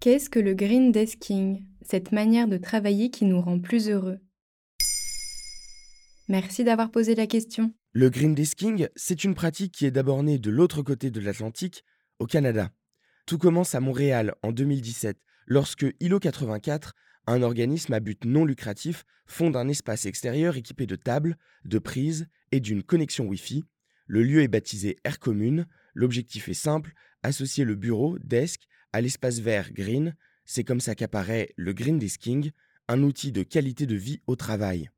Qu'est-ce que le green desking, cette manière de travailler qui nous rend plus heureux Merci d'avoir posé la question. Le green desking, c'est une pratique qui est d'abord née de l'autre côté de l'Atlantique, au Canada. Tout commence à Montréal en 2017, lorsque ILO 84, un organisme à but non lucratif, fonde un espace extérieur équipé de tables, de prises et d'une connexion Wi-Fi. Le lieu est baptisé Air Commune. L'objectif est simple associer le bureau, desk, à l'espace vert green, c'est comme ça qu'apparaît le green desking, un outil de qualité de vie au travail.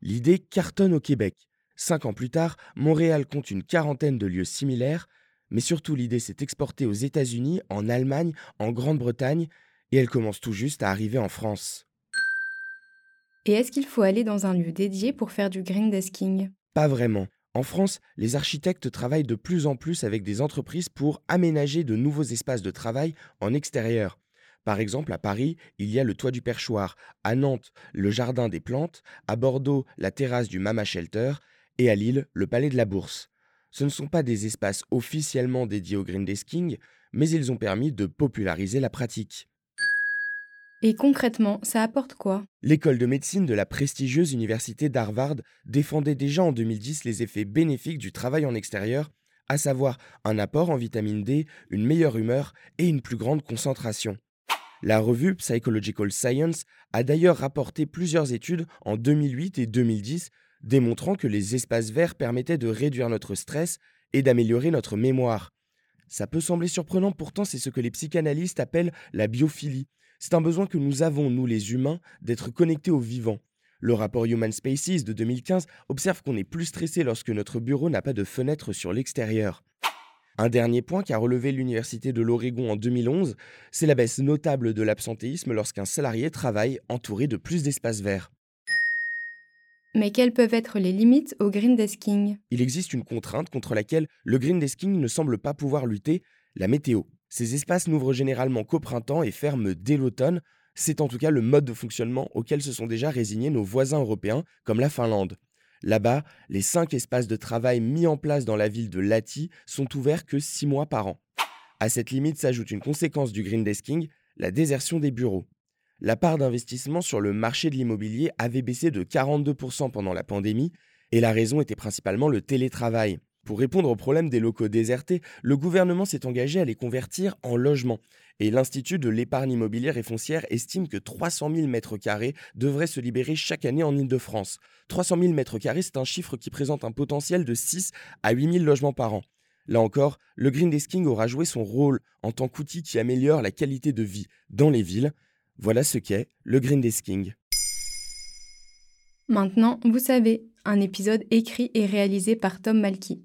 L'idée cartonne au Québec. Cinq ans plus tard, Montréal compte une quarantaine de lieux similaires, mais surtout l'idée s'est exportée aux États-Unis, en Allemagne, en Grande-Bretagne, et elle commence tout juste à arriver en France. Et est-ce qu'il faut aller dans un lieu dédié pour faire du green desking? Pas vraiment. En France, les architectes travaillent de plus en plus avec des entreprises pour aménager de nouveaux espaces de travail en extérieur. Par exemple, à Paris, il y a le toit du perchoir, à Nantes, le jardin des plantes, à Bordeaux, la terrasse du Mama Shelter, et à Lille, le palais de la Bourse. Ce ne sont pas des espaces officiellement dédiés au green desking, mais ils ont permis de populariser la pratique. Et concrètement, ça apporte quoi? L'école de médecine de la prestigieuse université d'Harvard défendait déjà en 2010 les effets bénéfiques du travail en extérieur, à savoir un apport en vitamine D, une meilleure humeur et une plus grande concentration. La revue Psychological Science a d'ailleurs rapporté plusieurs études en 2008 et 2010 démontrant que les espaces verts permettaient de réduire notre stress et d'améliorer notre mémoire. Ça peut sembler surprenant, pourtant c'est ce que les psychanalystes appellent la biophilie, c'est un besoin que nous avons, nous les humains, d'être connectés au vivant. Le rapport Human Spaces de 2015 observe qu'on est plus stressé lorsque notre bureau n'a pas de fenêtre sur l'extérieur. Un dernier point qu'a relevé l'Université de l'Oregon en 2011, c'est la baisse notable de l'absentéisme lorsqu'un salarié travaille entouré de plus d'espaces verts. Mais quelles peuvent être les limites au green desking Il existe une contrainte contre laquelle le green desking ne semble pas pouvoir lutter, la météo. Ces espaces n'ouvrent généralement qu'au printemps et ferment dès l'automne. C'est en tout cas le mode de fonctionnement auquel se sont déjà résignés nos voisins européens, comme la Finlande. Là-bas, les cinq espaces de travail mis en place dans la ville de Lati sont ouverts que six mois par an. À cette limite s'ajoute une conséquence du green desking, la désertion des bureaux. La part d'investissement sur le marché de l'immobilier avait baissé de 42% pendant la pandémie, et la raison était principalement le télétravail. Pour répondre au problème des locaux désertés, le gouvernement s'est engagé à les convertir en logements. Et l'Institut de l'épargne immobilière et foncière estime que 300 000 mètres carrés devraient se libérer chaque année en Ile-de-France. 300 000 mètres carrés, c'est un chiffre qui présente un potentiel de 6 à 8 000 logements par an. Là encore, le green desking aura joué son rôle en tant qu'outil qui améliore la qualité de vie dans les villes. Voilà ce qu'est le green desking. Maintenant, vous savez, un épisode écrit et réalisé par Tom Malky.